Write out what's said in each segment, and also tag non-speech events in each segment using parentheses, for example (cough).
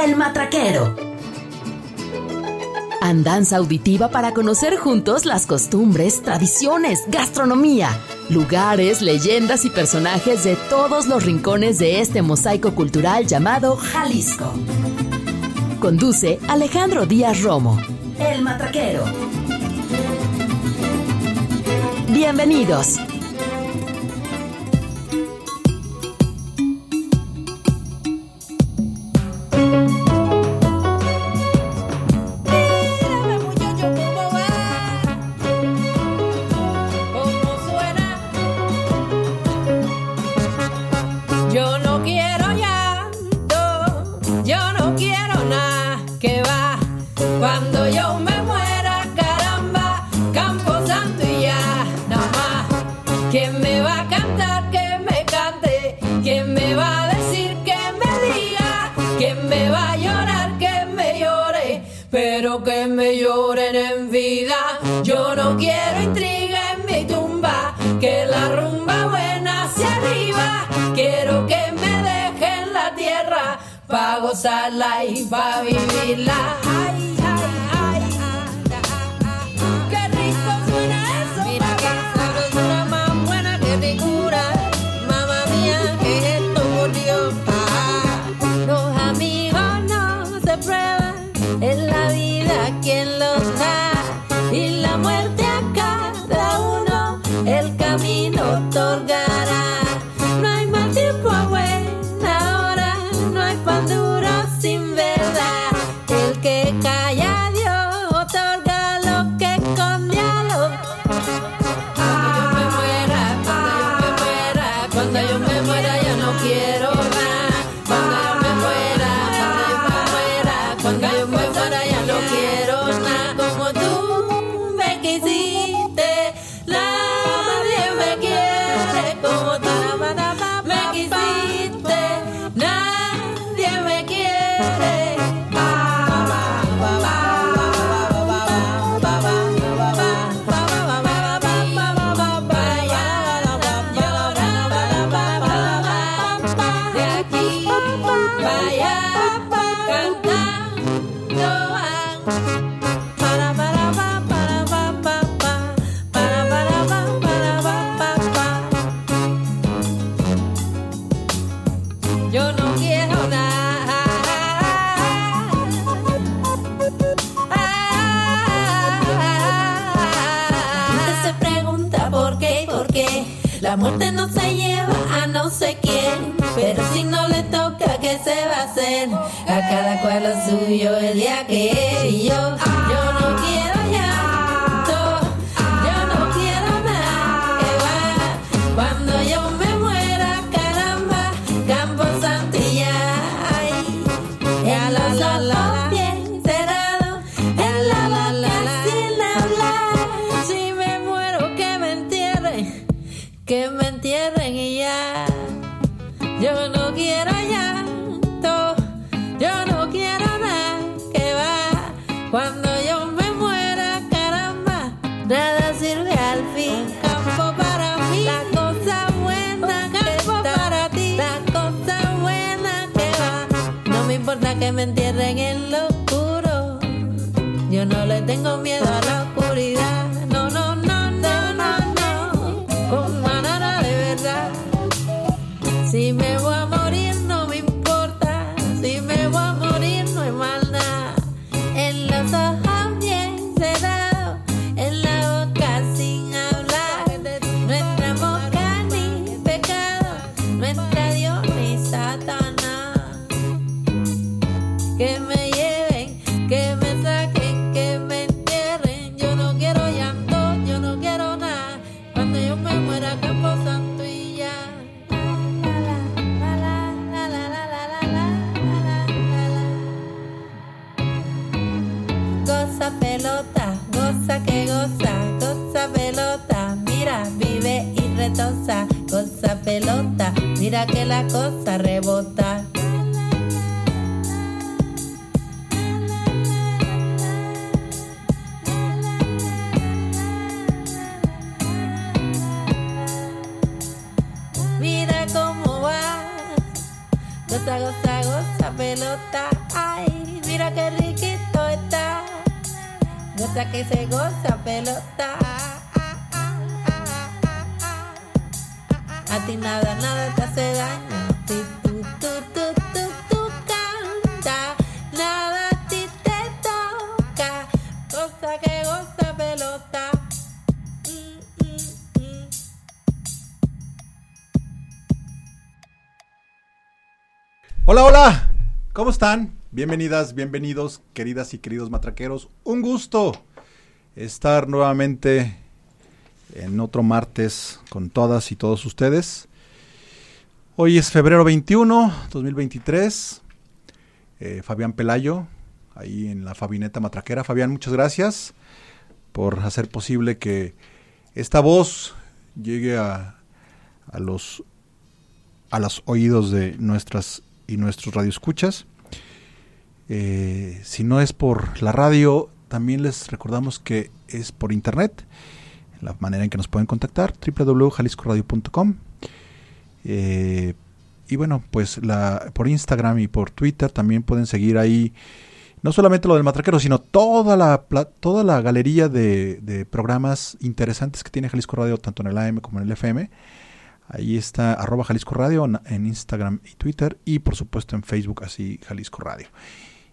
El Matraquero. Andanza auditiva para conocer juntos las costumbres, tradiciones, gastronomía, lugares, leyendas y personajes de todos los rincones de este mosaico cultural llamado Jalisco. Conduce Alejandro Díaz Romo. El Matraquero. Bienvenidos. camino otorga entierren en lo oscuro. Yo no le tengo miedo a la oscuridad. No, no, no, no, no, no. Con manana de verdad. Si Pelota. Ay, mira qué riquito está. Goza que se goza, pelota. A ti nada, nada te hace daño. Si tú, tú, tú, tú, tú canta, nada a ti te toca. Goza que goza, pelota. Hola, hola, ¿cómo están? Bienvenidas, bienvenidos, queridas y queridos matraqueros. Un gusto estar nuevamente en otro martes con todas y todos ustedes. Hoy es febrero 21, 2023. Eh, Fabián Pelayo, ahí en la Fabineta Matraquera. Fabián, muchas gracias por hacer posible que esta voz llegue a, a los a los oídos de nuestras y nuestros radioescuchas. Eh, si no es por la radio, también les recordamos que es por internet, la manera en que nos pueden contactar, www.jaliscoradio.com. Eh, y bueno, pues la, por Instagram y por Twitter también pueden seguir ahí, no solamente lo del matraquero, sino toda la, toda la galería de, de programas interesantes que tiene Jalisco Radio, tanto en el AM como en el FM. Ahí está arroba Jalisco Radio en- Instagram y Twitter y por supuesto en Facebook así Jalisco Radio.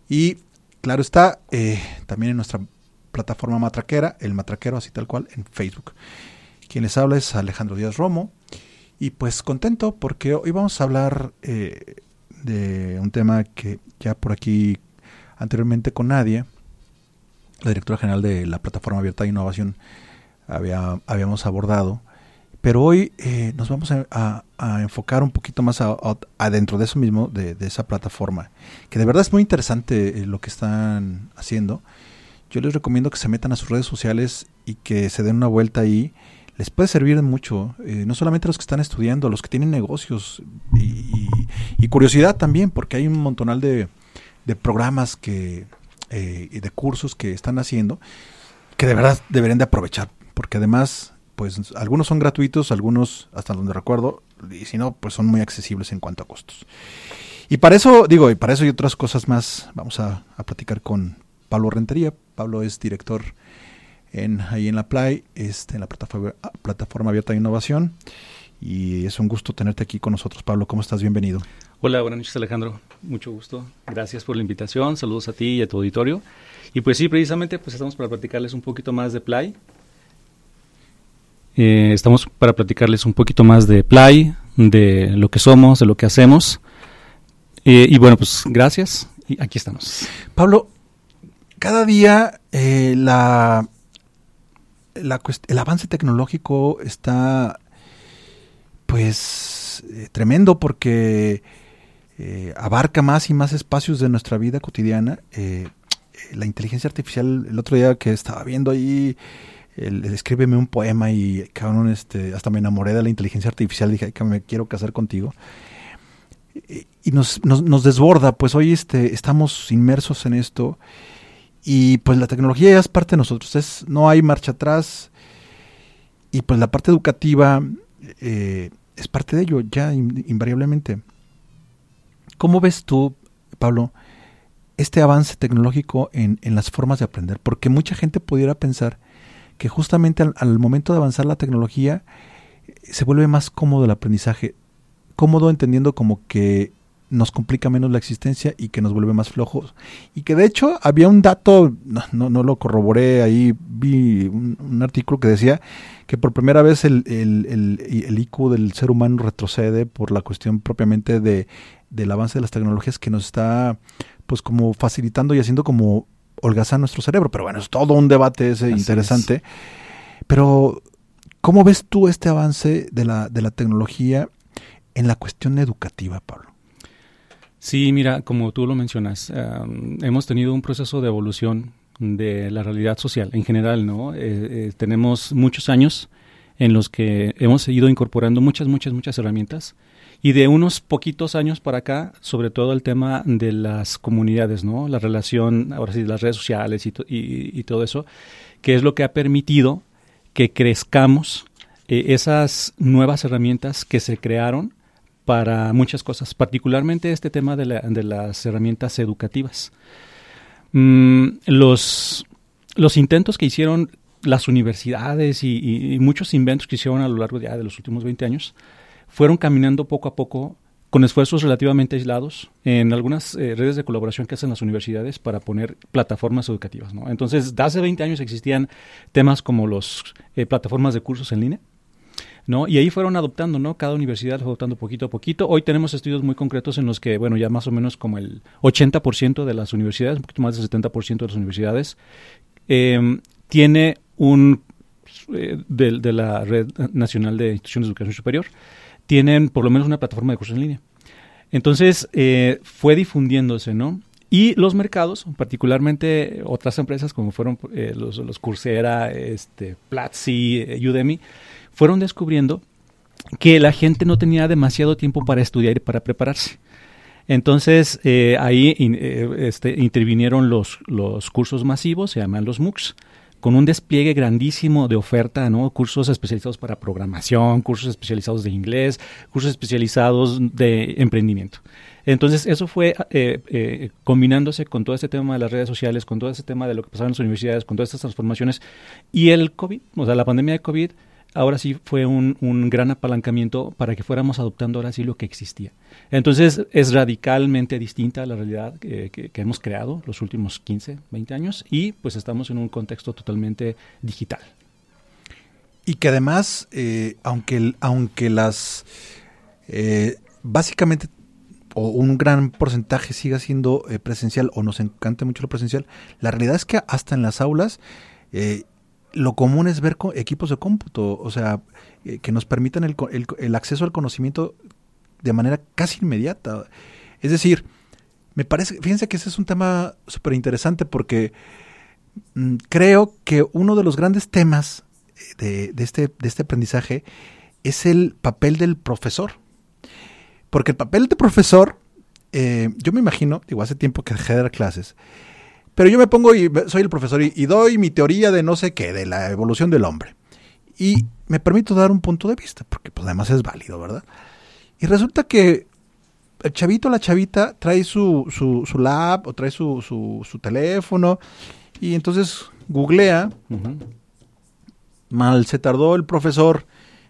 Y claro está, eh, también en nuestra plataforma matraquera, el matraquero así tal cual, en Facebook. Quien les habla es Alejandro Díaz Romo y pues contento porque hoy vamos a hablar eh, de un tema que ya por aquí anteriormente con Nadia, la directora general de la plataforma abierta de innovación, había, habíamos abordado pero hoy eh, nos vamos a, enfocar un poquito más adentro de eso mismo, de, de esa plataforma, que de verdad es muy interesante eh, lo que están haciendo. Yo les recomiendo que se metan a sus redes sociales y que se den una vuelta ahí. Les puede servir mucho, eh, no solamente a los que están estudiando, a los que tienen negocios y, y- y curiosidad también, porque hay un montonal de, de programas que, eh, y de cursos que están haciendo que de verdad deberían de aprovechar, porque además, pues algunos son gratuitos, algunos, hasta donde recuerdo, y si no, pues son muy accesibles en cuanto a costos. Y para eso, digo, y para eso y otras cosas más, vamos a, a platicar con Pablo Rentería. Pablo es director en, ahí en la Play, este, en la plataforma, plataforma abierta de innovación. Y es un gusto tenerte aquí con nosotros, Pablo. ¿Cómo estás? Bienvenido. Hola, buenas noches Alejandro, mucho gusto. Gracias por la invitación, saludos a ti y a tu auditorio. Y pues sí, precisamente pues estamos para platicarles un poquito más de Play. Eh, estamos para platicarles un poquito más de Play, de lo que somos, de lo que hacemos. Eh, y bueno, pues gracias y aquí estamos. Pablo, cada día eh, la, la el avance tecnológico está pues tremendo porque abarca más y más espacios de nuestra vida cotidiana. La inteligencia artificial, el otro día que estaba viendo ahí, el, el escríbeme un poema y cabrón, este, hasta me enamoré de la inteligencia artificial, dije "Ay, que me quiero casar contigo. Y- nos, nos, desborda, pues hoy este, estamos inmersos en esto y pues la tecnología ya es parte de nosotros, es, no hay marcha atrás y pues la parte educativa eh, es parte de ello ya in- invariablemente. ¿Cómo ves tú, Pablo, este avance tecnológico en, en las formas de aprender? Porque mucha gente pudiera pensar que justamente al, momento de avanzar la tecnología se vuelve más cómodo el aprendizaje, cómodo entendiendo como que nos complica menos la existencia y que nos vuelve más flojos. Y que de hecho había un dato, no, no, lo corroboré, ahí vi un, un artículo que decía que por primera vez el, el, el- el IQ del ser humano retrocede por la cuestión propiamente de, del avance de las tecnologías que nos está pues como facilitando y haciendo como holgazar nuestro cerebro. Pero bueno, es todo un debate ese Así interesante. Pero, ¿cómo ves tú este avance de la, de la tecnología en la cuestión educativa, Pablo? Sí, mira, como tú lo mencionas, um, hemos tenido un proceso de evolución de la realidad social en general, ¿no? Eh, eh, tenemos muchos años en los que hemos ido incorporando muchas, muchas, muchas herramientas y de unos poquitos años para acá, sobre todo el tema de las comunidades. La relación, ahora sí, las redes sociales y, to- y- y todo eso, que es lo que ha permitido que crezcamos eh, esas nuevas herramientas que se crearon para muchas cosas, particularmente este tema de, la- de las herramientas educativas. Mm, los, los intentos que hicieron las universidades y, muchos inventos que hicieron a lo largo de los últimos 20 años fueron caminando poco a poco con esfuerzos relativamente aislados en algunas eh, redes de colaboración que hacen las universidades para poner plataformas educativas. ¿no? Entonces, de hace 20 años existían temas como las plataformas de cursos en línea, ¿no? Y ahí fueron adoptando, ¿no? Cada universidad fue adoptando poquito a poquito. Hoy tenemos estudios muy concretos en los que, bueno, ya más o menos como el 80% de las universidades, un poquito más del 70% de las universidades, eh, tiene un, eh, de, de la Red Nacional de Instituciones de Educación Superior, tienen por lo menos una plataforma de cursos en línea. Entonces, eh, fue difundiéndose, ¿no? Y los mercados, particularmente otras empresas como fueron eh, los, los Coursera, este, Platzi, eh, Udemy, fueron descubriendo que la gente no tenía demasiado tiempo para estudiar y para prepararse. Entonces, ahí in- este, intervinieron los, los cursos masivos, se llaman los MOOCs, con un despliegue grandísimo de oferta, ¿no? Cursos especializados para programación, cursos especializados de inglés, cursos especializados de emprendimiento. Entonces, eso fue eh, eh, combinándose con todo este tema de las redes sociales, con todo este tema de lo que pasaba en las universidades, con todas estas transformaciones. Y el COVID, o sea, la pandemia de COVID, ahora sí fue un, un gran apalancamiento para que fuéramos adoptando ahora sí lo que existía. Entonces, es radicalmente distinta la realidad que, hemos creado los últimos 15, 20 años y pues estamos en un contexto totalmente digital. Y que además, eh, aunque, aunque las eh, básicamente o un gran porcentaje siga siendo eh, presencial o nos encante mucho lo presencial, la realidad es que hasta en las aulas lo común es ver co- equipos de cómputo, o sea, que nos permitan el, el el acceso al conocimiento de manera casi inmediata. Es decir, me parece, fíjense que ese es un tema súper interesante porque mm, creo que uno de los grandes temas de, este, de este aprendizaje es el papel del profesor. Porque el papel de profesor, eh, yo me imagino, digo, hace tiempo que dejé de dar clases, pero yo me pongo y soy el profesor y, y doy mi teoría de no sé qué, de la evolución del hombre. Y me permito dar un punto de vista, porque pues además es válido, ¿verdad? Y resulta que el chavito, la chavita, trae su, su, su lab o trae su, su, su teléfono y entonces googlea. Mal se tardó el profesor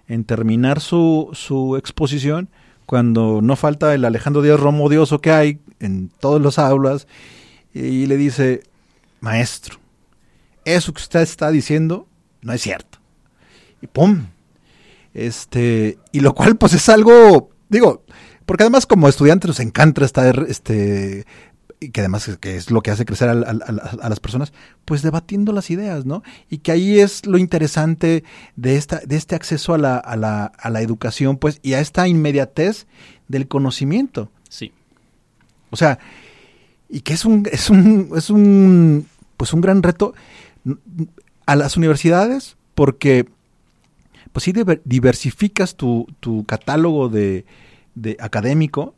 en terminar su, su exposición cuando no falta el Alejandro Díaz Romo odioso que hay en todas las aulas y le dice, maestro, eso que usted está diciendo no es cierto. Y pum. Este, y lo cual pues es algo, digo, porque además como estudiantes nos encanta estar este y que además que es lo que hace crecer a, las personas, pues debatiendo las ideas, ¿no? Y que ahí es lo interesante de, esta, de este acceso a la, a, la, a la educación, pues, y a esta inmediatez del conocimiento. Sí. O sea, y que es un, es un, es un, pues un gran reto a las universidades, porque pues sí diver- diversificas tu, tu catálogo de, de académico,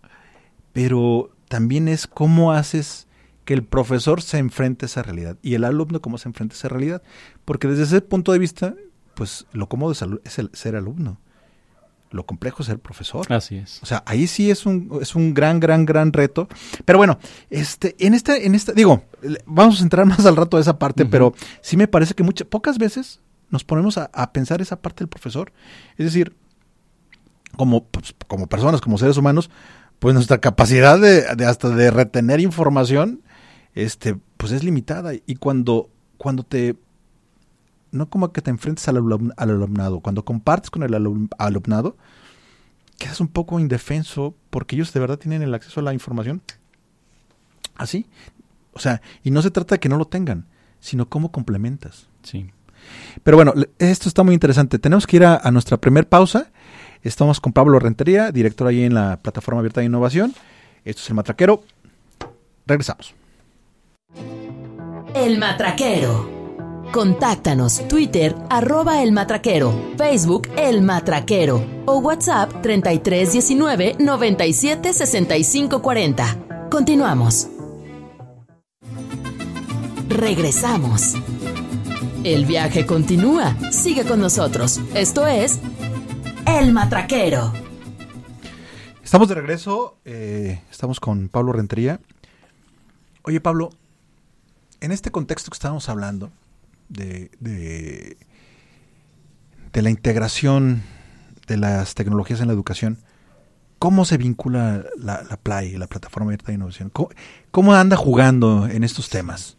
pero también es cómo haces que el profesor se enfrente a esa realidad y el alumno cómo se enfrenta a esa realidad. Porque desde ese punto de vista, pues lo cómodo es, el, ser alumno. Lo complejo es ser profesor. Así es. O sea, ahí sí es un, es un gran, gran, gran reto. Pero bueno, este, en esta, en esta, digo, vamos a entrar (laughs) más al rato a esa parte, pero sí me parece que muchas, pocas veces nos ponemos a, pensar esa parte del profesor. Es decir, como, pues, como personas, como seres humanos, pues nuestra capacidad de, de hasta de retener información, este, pues es limitada. Y cuando, cuando te, no como que te enfrentes al, alum- al alumnado, cuando compartes con el alum- alumnado, quedas un poco indefenso porque ellos de verdad tienen el acceso a la información. Así. O sea, y no se trata de que no lo tengan, sino cómo complementas. Sí. Pero bueno, esto está muy interesante. Tenemos que ir a, a nuestra primer pausa. Estamos con Pablo Rentería, director ahí en la plataforma abierta de innovación. Esto es el Matraquero. Regresamos. El Matraquero. Contáctanos Twitter arroba El Matraquero, Facebook El Matraquero o WhatsApp 3319 97 65 40. Continuamos. Regresamos. El viaje continúa. Sigue con nosotros. Esto es El Matraquero. Estamos de regreso, eh, estamos con Pablo Rentería. Oye, Pablo, en este contexto que estábamos hablando de, de, la integración de las tecnologías en la educación, ¿cómo se vincula la, la PLAY, la Plataforma Abierta de Innovación? ¿Cómo, anda jugando en estos temas?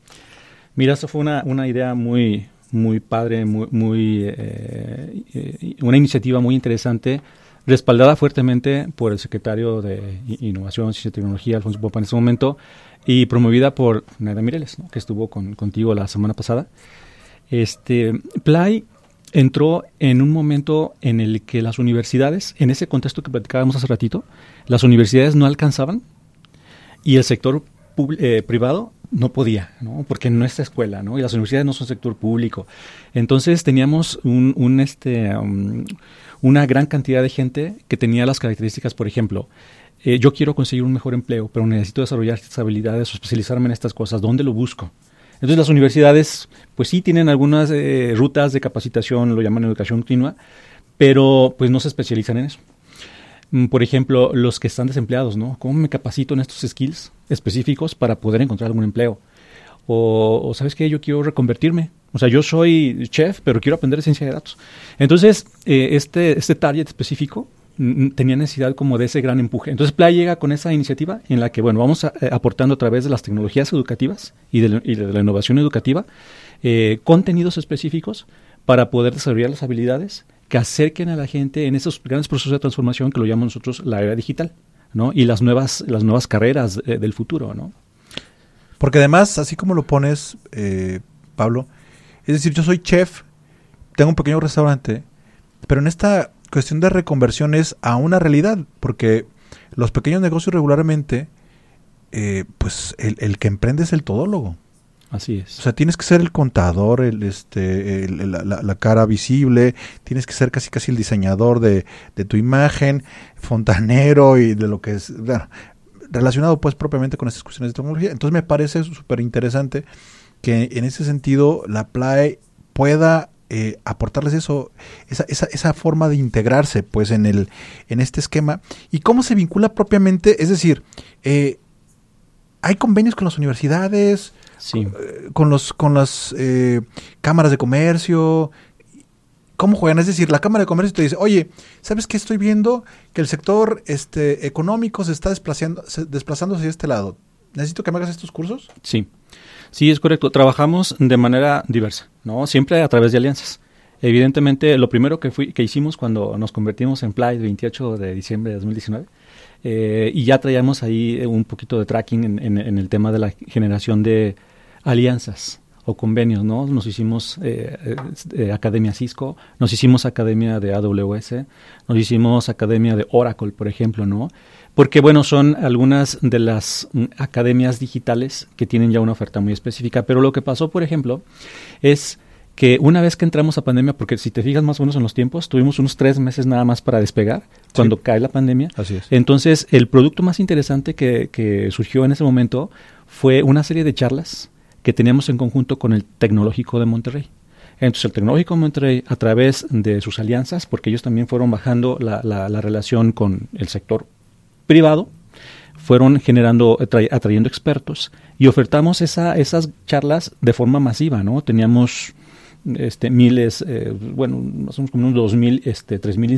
Mira, eso fue una, una idea muy, muy padre, muy, eh, eh, una iniciativa muy interesante respaldada fuertemente por el secretario de Innovación, Ciencia y Tecnología, Alfonso Popa, en ese momento, y promovida por Naida Mireles, que estuvo con, contigo la semana pasada. Este, Play entró en un momento en el que las universidades, en ese contexto que platicábamos hace ratito, las universidades no alcanzaban y el sector eh, privado no podía, ¿no? porque no es escuela, ¿no? y las universidades no son sector público. Entonces teníamos un, este, um, una gran cantidad de gente que tenía las características, por ejemplo, eh, yo quiero conseguir un mejor empleo, pero necesito desarrollar estas habilidades o especializarme en estas cosas. ¿Dónde lo busco? Entonces las universidades, pues sí tienen algunas eh, rutas de capacitación, lo llaman educación continua, pero pues no se especializan en eso. Mm, por ejemplo, los que están desempleados, ¿no? ¿Cómo me capacito en estos skills específicos para poder encontrar algún empleo? O, ¿sabes qué? Yo quiero reconvertirme. O sea, yo soy chef, pero quiero aprender ciencia de datos. Entonces, eh, este, este target específico mm, mm, tenía necesidad como de ese gran empuje. Entonces Play llega con esa iniciativa en la que, bueno, vamos eh, aportando a través de las tecnologías educativas y de, la innovación educativa eh, contenidos específicos para poder desarrollar las habilidades que acerquen a la gente en esos grandes procesos de transformación que lo llamamos nosotros la era digital, ¿no? Y las nuevas, las nuevas carreras del futuro, ¿no? Porque además, así como lo pones, eh, Pablo, es decir, yo soy chef, tengo un pequeño restaurante, pero en esta cuestión de reconversión es a una realidad, porque los pequeños negocios regularmente, eh, pues el, que emprende es el todólogo. Así es. O sea, tienes que ser el contador, el, este, la, cara visible, tienes que ser casi casi el diseñador de, de tu imagen, fontanero y de lo que es relacionado pues propiamente con estas cuestiones de tecnología. Entonces me parece súper interesante que en ese sentido la PLAE pueda eh, aportarles eso, esa, esa, esa, forma de integrarse pues en el, en este esquema. ¿Y cómo se vincula propiamente? Es decir, eh, hay convenios con las universidades, eh, con, los, con las cámaras de comercio, cómo juegan. Es decir, la Cámara de Comercio te dice, oye, ¿sabes qué estoy viendo? Que el sector este, económico se está desplazando, desplazando hacia este lado. ¿Necesito que me hagas estos cursos? Sí, sí, es correcto. Trabajamos de manera diversa, ¿no? Siempre a través de alianzas. Evidentemente, lo primero que, fui, que hicimos cuando nos convertimos en Play el 28 de diciembre de 2019, eh, y ya traíamos ahí un poquito de tracking en el tema de la generación de alianzas o convenios, ¿no? Nos hicimos eh, eh, Academia Cisco, nos hicimos Academia de AWS, nos hicimos Academia de Oracle, por ejemplo, ¿no? Porque, bueno, son algunas de las mm, academias digitales que tienen ya una oferta muy específica. Pero lo que pasó, por ejemplo, es que una vez que entramos a pandemia, porque si te fijas más o menos en los tiempos, tuvimos unos tres meses nada más para despegar cuando cae la pandemia. Así es. Entonces, el producto más interesante que, que surgió en ese momento fue una serie de charlas que teníamos en conjunto con el Tecnológico de Monterrey. Entonces el Tecnológico de Monterrey, a través de sus alianzas, porque ellos también fueron bajando la, la, relación con el sector privado, fueron generando, atrayendo expertos y ofertamos esa, esas charlas de forma masiva, ¿no? Teníamos este, miles, eh, bueno, menos como unos dos mil, este, tres mil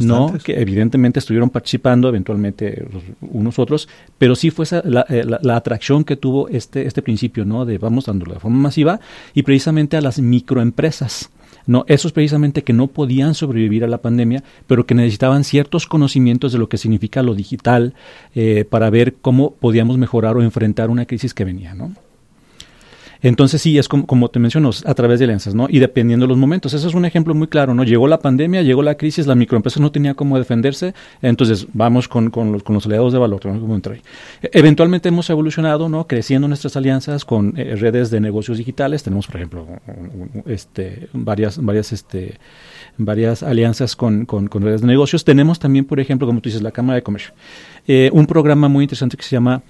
¿no? Que evidentemente estuvieron participando, eventualmente unos otros, pero sí fue esa la, eh, la, atracción que tuvo este, este principio, ¿no? De vamos dándolo de forma masiva y precisamente a las microempresas. No, esos precisamente que no podían sobrevivir a la pandemia, pero que necesitaban ciertos conocimientos de lo que significa lo digital eh, para ver cómo podíamos mejorar o enfrentar una crisis que venía, ¿no? Entonces sí, es como, te menciono, a través de alianzas, ¿no? Y dependiendo de los momentos. Ese es un ejemplo muy claro, ¿no? Llegó la pandemia, llegó la crisis, la microempresa no tenía cómo defenderse, entonces vamos con, los, aliados de valor, como Eventualmente hemos evolucionado, ¿no? Creciendo nuestras alianzas con eh, redes de negocios digitales. Tenemos, por ejemplo, este, varias, varias, este, varias alianzas con, con, redes de negocios. Tenemos también, por ejemplo, como tú dices, la Cámara de Comercio. Eh, un programa muy interesante que se llama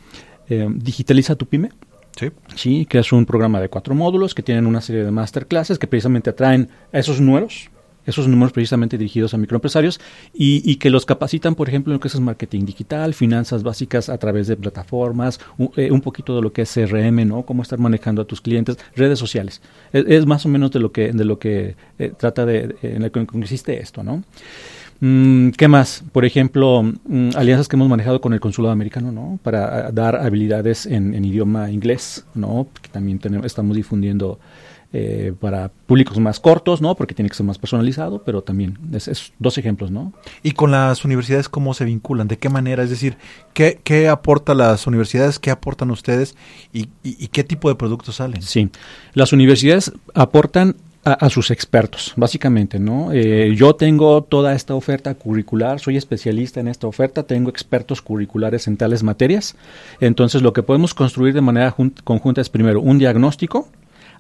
eh, Digitaliza tu Pyme Sí. sí. que es un programa de cuatro módulos que tienen una serie de masterclasses que precisamente atraen a esos nuevos esos números precisamente dirigidos a microempresarios y, que los capacitan, por ejemplo, en lo que es marketing digital, finanzas básicas a través de plataformas, un, eh, poquito de lo que es CRM, ¿no? Cómo estar manejando a tus clientes, redes sociales. Es, más o menos de lo que, de lo que eh, trata de, en lo que consiste esto, ¿no? Mm, ¿Qué más? Por ejemplo, mm, alianzas que hemos manejado con el consulado americano, ¿no? Para dar habilidades en, en idioma inglés, ¿no? Que también tenemos, estamos difundiendo eh, para públicos más cortos, ¿no? Porque tiene que ser más personalizado, pero también es, dos ejemplos, ¿no? ¿Y con las universidades cómo se vinculan? ¿De qué manera? Es decir, ¿qué, qué aportan las universidades? ¿Qué aportan ustedes? ¿Y, qué tipo de productos salen? Sí, las universidades aportan a, sus expertos, básicamente, ¿no? Eh, yo tengo toda esta oferta curricular, soy especialista en esta oferta, tengo expertos curriculares en tales materias, entonces lo que podemos construir de manera conjunta es primero un diagnóstico,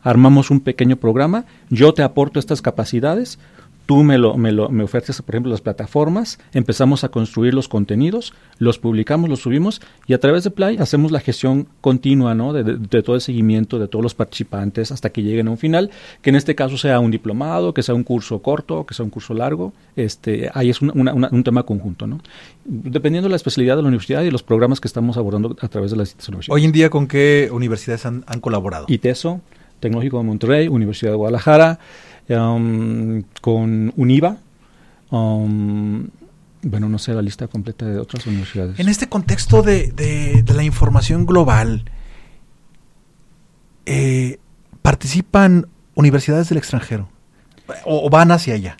armamos un pequeño programa, yo te aporto estas capacidades, tú me lo, me lo me ofreces, por ejemplo, las plataformas, empezamos a construir los contenidos, los publicamos, los subimos y a través de Play hacemos la gestión continua, ¿no? De, todo el seguimiento de todos los participantes hasta que lleguen a un final, que en este caso sea un diplomado, que sea un curso corto, que sea un curso largo, este, ahí es un tema conjunto, ¿no? Dependiendo de la especialidad de la universidad y los programas que estamos abordando a través de las instituciones. Hoy en día, ¿con qué universidades han, han colaborado? ITESO, Tecnológico de Monterrey, Universidad de Guadalajara, um, con UNIVA, um, bueno, no sé la lista completa de otras universidades. En este contexto de, la información global, eh, ¿participan universidades del extranjero o, van hacia allá?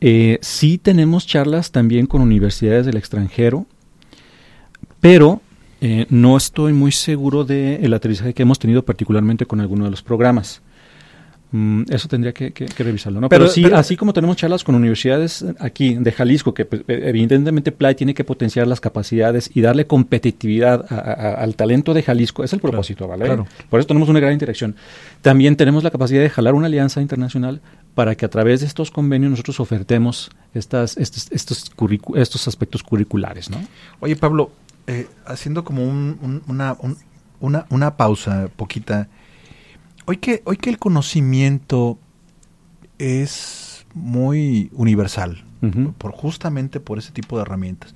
Eh, sí tenemos charlas también con universidades del extranjero, pero eh, no estoy muy seguro del el aterrizaje que hemos tenido particularmente con alguno de los programas. Mm, eso tendría que, revisarlo, ¿no? Pero, sí, así como tenemos charlas con universidades aquí de Jalisco, que pues, e, evidentemente Play tiene que potenciar las capacidades y darle competitividad al talento de Jalisco, es el propósito, ¿vale? Por eso tenemos una gran interacción. También tenemos la capacidad de jalar una alianza internacional para que a través de estos convenios nosotros ofertemos estas, estos, estos, estos aspectos curriculares, ¿no? Oye, Pablo, eh, haciendo como una, una, una, pausa poquita, hoy que, hoy que el conocimiento es muy universal, por, justamente por ese tipo de herramientas.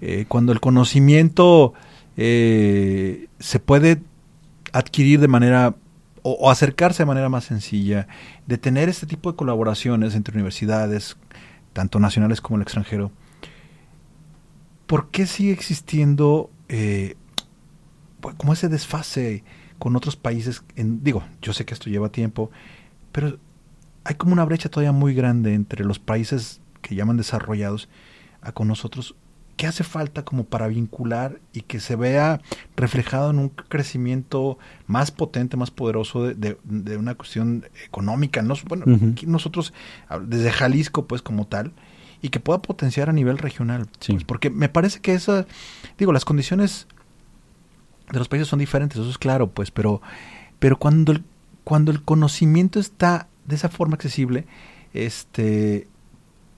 Eh, cuando el conocimiento eh, se puede adquirir de manera o, acercarse de manera más sencilla, de tener este tipo de colaboraciones entre universidades, tanto nacionales como el extranjero, ¿por qué sigue existiendo eh, como ese desfase con otros países? En, digo, yo sé que esto lleva tiempo, pero hay como una brecha todavía muy grande entre los países que llaman desarrollados a con nosotros. ¿Qué hace falta como para vincular y que se vea reflejado en un crecimiento más potente, más poderoso de, una cuestión económica? bueno, nosotros, desde Jalisco, pues como tal, y que pueda potenciar a nivel regional. Pues, porque me parece que esa, digo, las condiciones de los países son diferentes, eso es claro, pues, pero, pero cuando, el, cuando el conocimiento está de esa forma accesible, este,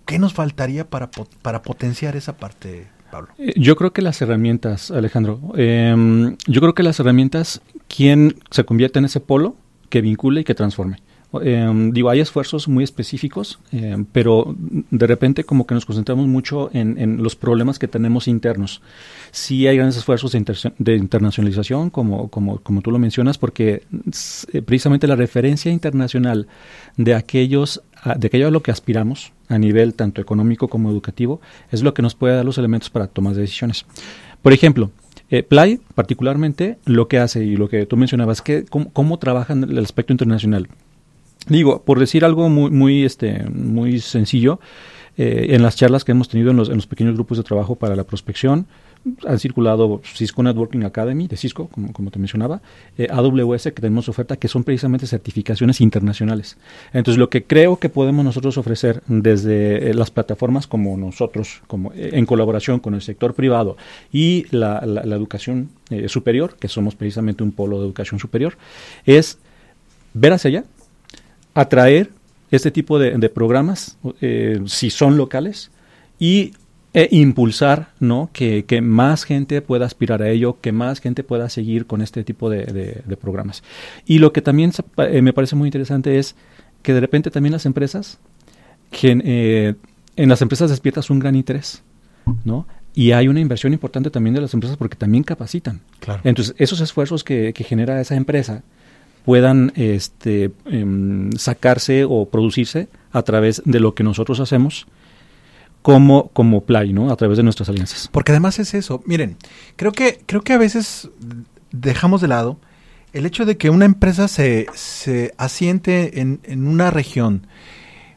¿qué nos faltaría para, para potenciar esa parte? Pablo? Eh, yo creo que las herramientas, Alejandro, em, yo creo que las herramientas, ¿quién se convierte en ese polo que vincule y que transforme? Em, digo, hay esfuerzos muy específicos, em, pero de repente como que nos concentramos mucho en, los problemas que tenemos internos. Sí hay grandes esfuerzos de, internacionalización, como, como, como, tú lo mencionas, porque eh, precisamente la referencia internacional de aquellos de aquello a lo que aspiramos a nivel tanto económico como educativo es lo que nos puede dar los elementos para tomar decisiones. Por ejemplo, eh, Play, particularmente, lo que hace y lo que tú mencionabas, cómo, cómo trabajan el aspecto internacional. Digo, por decir algo muy, muy, este, muy sencillo, eh, en las charlas que hemos tenido en los, en los pequeños grupos de trabajo para la prospección, han circulado Cisco Networking Academy de Cisco, como, te mencionaba, eh, AWS, que tenemos oferta, que son precisamente certificaciones internacionales. Entonces, lo que creo que podemos nosotros ofrecer desde eh, las plataformas como nosotros, como en colaboración con el sector privado y la, la, educación superior, que somos precisamente un polo de educación superior, es ver hacia allá, atraer este tipo de, programas, eh, si son locales, y e impulsar ¿no? Que, más gente pueda aspirar a ello, que más gente pueda seguir con este tipo de, programas. Y lo que también eh, me parece muy interesante es que de repente también las empresas, que, eh, en las empresas despiertas un gran interés, ¿no? Y hay una inversión importante también de las empresas porque también capacitan. Claro. Entonces, esos esfuerzos que, que genera esa empresa puedan este, em, sacarse o producirse a través de lo que nosotros hacemos como, como Play, ¿no? A través de nuestras alianzas. Porque además es eso. Miren, creo que, creo que a veces dejamos de lado el hecho de que una empresa se, se asiente en, en una región.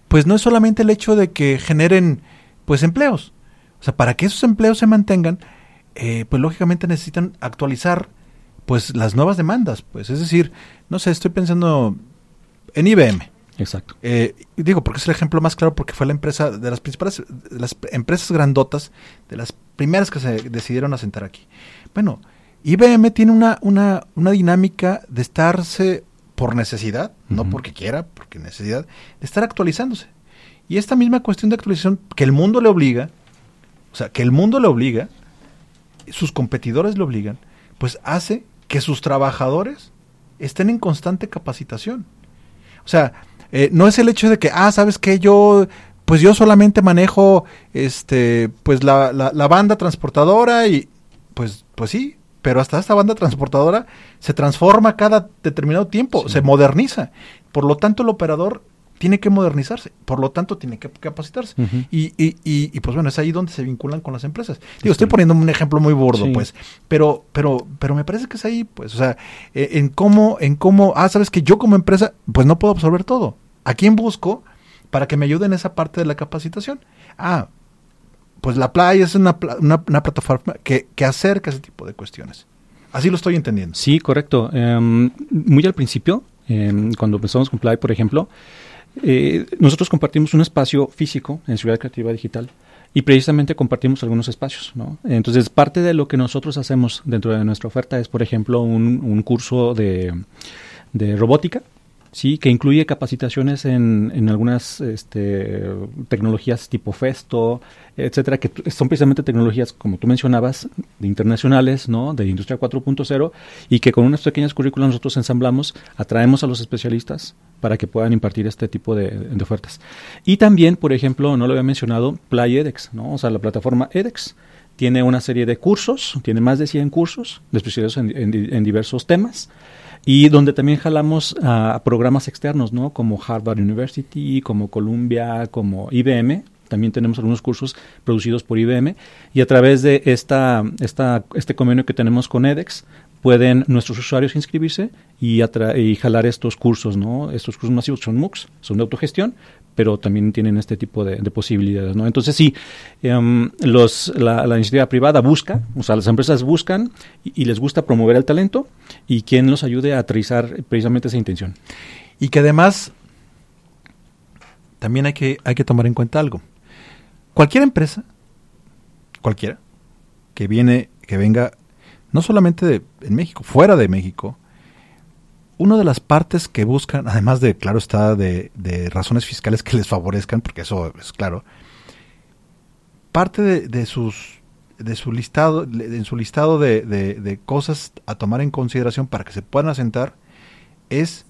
Pues no es solamente el hecho de que generen pues empleos. O sea, para que esos empleos se mantengan, eh, pues lógicamente necesitan actualizar pues las nuevas demandas. Pues es decir, no sé, estoy pensando en IBM. Exacto. Eh, digo, porque es el ejemplo más claro, porque fue la empresa de las principales, de las empresas grandotas, de las primeras que se decidieron asentar aquí. Bueno, IBM tiene una, una, una dinámica de estarse por necesidad, no porque quiera, porque necesidad, de estar actualizándose. Y esta misma cuestión de actualización que el mundo le obliga, o sea, que el mundo le obliga, sus competidores le obligan, pues hace que sus trabajadores estén en constante capacitación. O sea, eh, no es el hecho de que, ah, sabes que yo, pues yo solamente manejo, este, pues la, la, la banda transportadora y, pues, pues sí, pero hasta esta banda transportadora se transforma cada determinado tiempo, Sí. se moderniza. Por lo tanto, el operador tiene que modernizarse, por lo tanto, tiene que capacitarse. Y, y, y, y, pues bueno, es ahí donde se vinculan con las empresas. Digo, estoy poniendo un ejemplo muy burdo, Sí. pues, pero, pero, pero me parece que es ahí, pues, o sea, eh, en cómo, en cómo, ah, sabes que yo como empresa, pues no puedo absorber todo. ¿A quién busco para que me ayude en esa parte de la capacitación? Ah, pues la playa es una, una plataforma que, que acerca ese tipo de cuestiones. Así lo estoy entendiendo. Sí, correcto. Em, muy al principio, em, cuando empezamos con Play, por ejemplo, eh, nosotros compartimos un espacio físico en Ciudad Creativa Digital y precisamente compartimos algunos espacios. ¿no? Entonces, parte de lo que nosotros hacemos dentro de nuestra oferta es, por ejemplo, un, curso de robótica. Sí, que incluye capacitaciones en, en algunas este, tecnologías tipo Festo, etcétera, que son precisamente tecnologías, como tú mencionabas, de internacionales, ¿no? De industria 4.0, y que con unas pequeñas currículas nosotros ensamblamos, atraemos a los especialistas para que puedan impartir este tipo de, de ofertas. Y también, por ejemplo, no lo había mencionado, Play edX, ¿no? O sea, la plataforma edX tiene una serie de cursos, tiene más de 100 cursos de especialistas en, en- en diversos temas y donde también jalamos a programas externos, ¿no? Como Harvard University, como Columbia, como IBM. También tenemos algunos cursos producidos por IBM y a través de esta, esta, este convenio que tenemos con edX pueden nuestros usuarios inscribirse y, y jalar estos cursos, ¿no? Estos cursos masivos son MOOCs, son de autogestión, pero también tienen este tipo de, de posibilidades, ¿no? Entonces sí, em, los, la, iniciativa privada busca, o sea, las empresas buscan y, les gusta promover el talento y quien los ayude a aterrizar precisamente esa intención. Y que además también hay que, hay que tomar en cuenta algo. Cualquier empresa, cualquiera, que viene, que venga, no solamente en México, fuera de México, una de las partes que buscan, además de, claro está, de, razones fiscales que les favorezcan, porque eso es claro, parte de, de sus de su listado, en su listado de, cosas a tomar en consideración para que se puedan asentar, es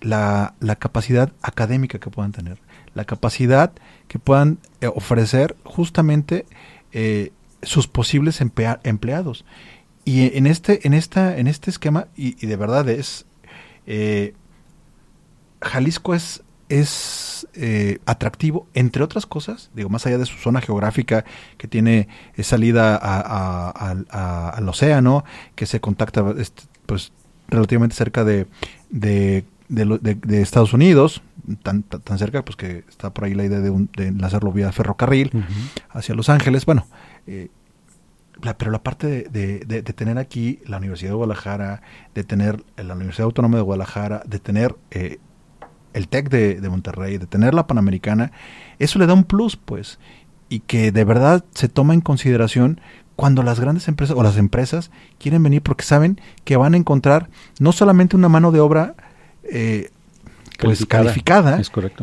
la, capacidad académica que puedan tener, la capacidad que puedan eh, ofrecer justamente eh, sus posibles emplea- empleados. Y en este, en esta, en este esquema, y de verdad es, eh, Jalisco es, es eh, atractivo, entre otras cosas, digo, más allá de su zona geográfica que tiene eh, salida a- a- al- a- al océano, que se contacta este, pues relativamente cerca de, de, de Estados Unidos, tan, tan, tan cerca pues que está por ahí la idea de, un- de enlazarlo vía ferrocarril hacia Los Ángeles, bueno, eh, la- pero la parte de, de- de- de tener aquí la Universidad de Guadalajara, de tener la Universidad Autónoma de Guadalajara, de tener eh, el TEC de, Monterrey, de tener la Panamericana, eso le da un plus, pues, y que de verdad se toma en consideración cuando las grandes empresas o las empresas quieren venir porque saben que van a encontrar no solamente una mano de obra eh, pues Calificada. calificada,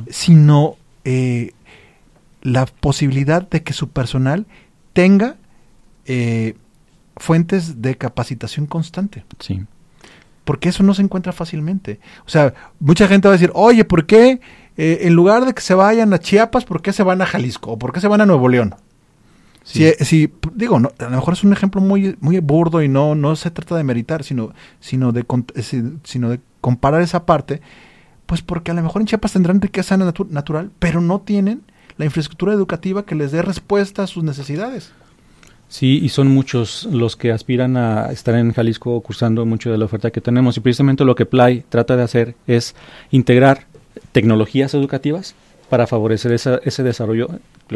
sino eh, la posibilidad de que su personal tenga eh, fuentes de capacitación constante. Sí. Porque eso no se encuentra fácilmente. O sea, mucha gente va a decir, oye, ¿por qué eh, en lugar de que se vayan a Chiapas, ¿por qué se van a Jalisco? ¿O por qué se van a Nuevo León? Si, si, digo, no, a lo mejor es un ejemplo muy, muy burdo y no, no se trata de meritar, sino, sino, de, sino de comparar esa parte, pues porque a lo mejor en Chiapas tendrán riqueza natural, pero no tienen la infraestructura educativa que les dé respuesta a sus necesidades. Sí, y son muchos los que aspiran a estar en Jalisco cursando mucho de la oferta que tenemos. Y precisamente lo que Play trata de hacer es integrar tecnologías educativas para favorecer ese desarrollo,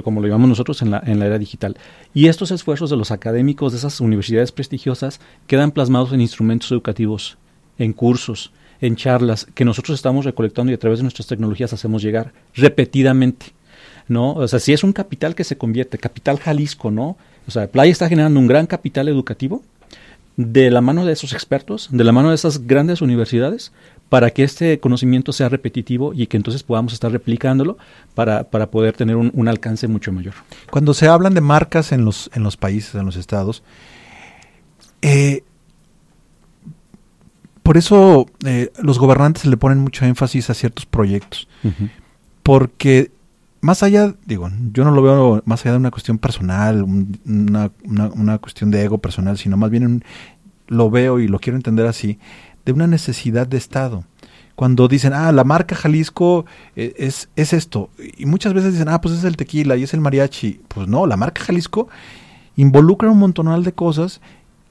como lo llamamos nosotros, en la, en la era digital. Y estos esfuerzos de los académicos de esas universidades prestigiosas quedan plasmados en instrumentos educativos, en cursos, en charlas que nosotros estamos recolectando y a través de nuestras tecnologías hacemos llegar repetidamente. ¿no? O sea, si es un capital que se convierte, capital Jalisco, ¿no? O sea, Playa está generando un gran capital educativo de la mano de esos expertos, de la mano de esas grandes universidades, para que este conocimiento sea repetitivo y que entonces podamos estar replicándolo para, para poder tener un, alcance mucho mayor. Cuando se hablan de marcas en los, en los países, en los estados, eh, por eso eh, los gobernantes le ponen mucho énfasis a ciertos proyectos, porque más allá, digo, yo no lo veo más allá de una cuestión personal, una, una, cuestión de ego personal, sino más bien lo veo y lo quiero entender así, de una necesidad de Estado. Cuando dicen, ah, la marca Jalisco eh, es, es esto, y muchas veces dicen, ah, pues es el tequila y es el mariachi. Pues no, la marca Jalisco involucra un montonal de cosas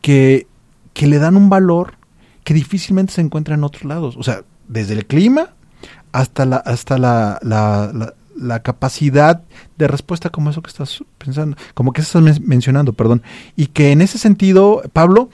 que, que le dan un valor que difícilmente se encuentra en otros lados. O sea, desde el clima hasta la, hasta la capacidad de respuesta como eso que estás pensando, como que estás mencionando, perdón. Y que en ese sentido, Pablo,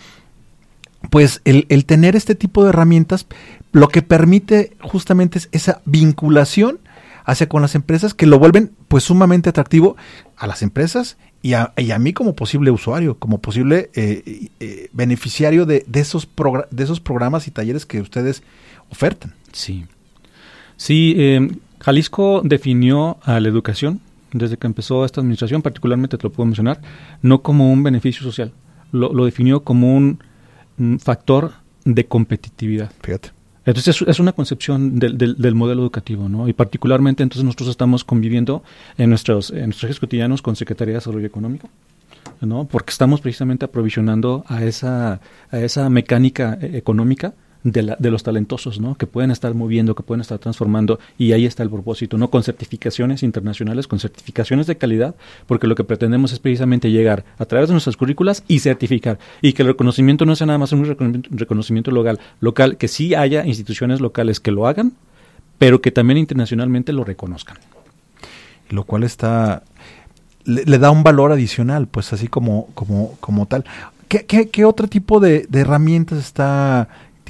pues el, el, tener este tipo de herramientas lo que permite justamente es esa vinculación hacia con las empresas que lo vuelven pues sumamente atractivo a las empresas y a, y a mí como posible usuario, como posible eh, eh, beneficiario de, de, esos de esos programas y talleres que ustedes ofertan. Sí. Sí, eh, Jalisco definió a la educación, desde que empezó esta administración, particularmente te lo puedo mencionar, no como un beneficio social, lo, definió como un, factor de competitividad. Fíjate. Entonces es, una concepción del, del, modelo educativo, ¿no? Y particularmente entonces nosotros estamos conviviendo en nuestros, en nuestros ejes cotidianos con Secretaría de Desarrollo Económico, ¿no? Porque estamos precisamente aprovisionando a esa, a esa mecánica eh, económica de, la, de, los talentosos, ¿no? Que pueden estar moviendo, que pueden estar transformando y ahí está el propósito, ¿no? Con certificaciones internacionales, con certificaciones de calidad, porque lo que pretendemos es precisamente llegar a través de nuestras currículas y certificar y que el reconocimiento no sea nada más un reconocimiento, local, local, que sí haya instituciones locales que lo hagan, pero que también internacionalmente lo reconozcan. Lo cual está le, da un valor adicional, pues así como como como tal. ¿Qué, qué, qué otro tipo de, de herramientas está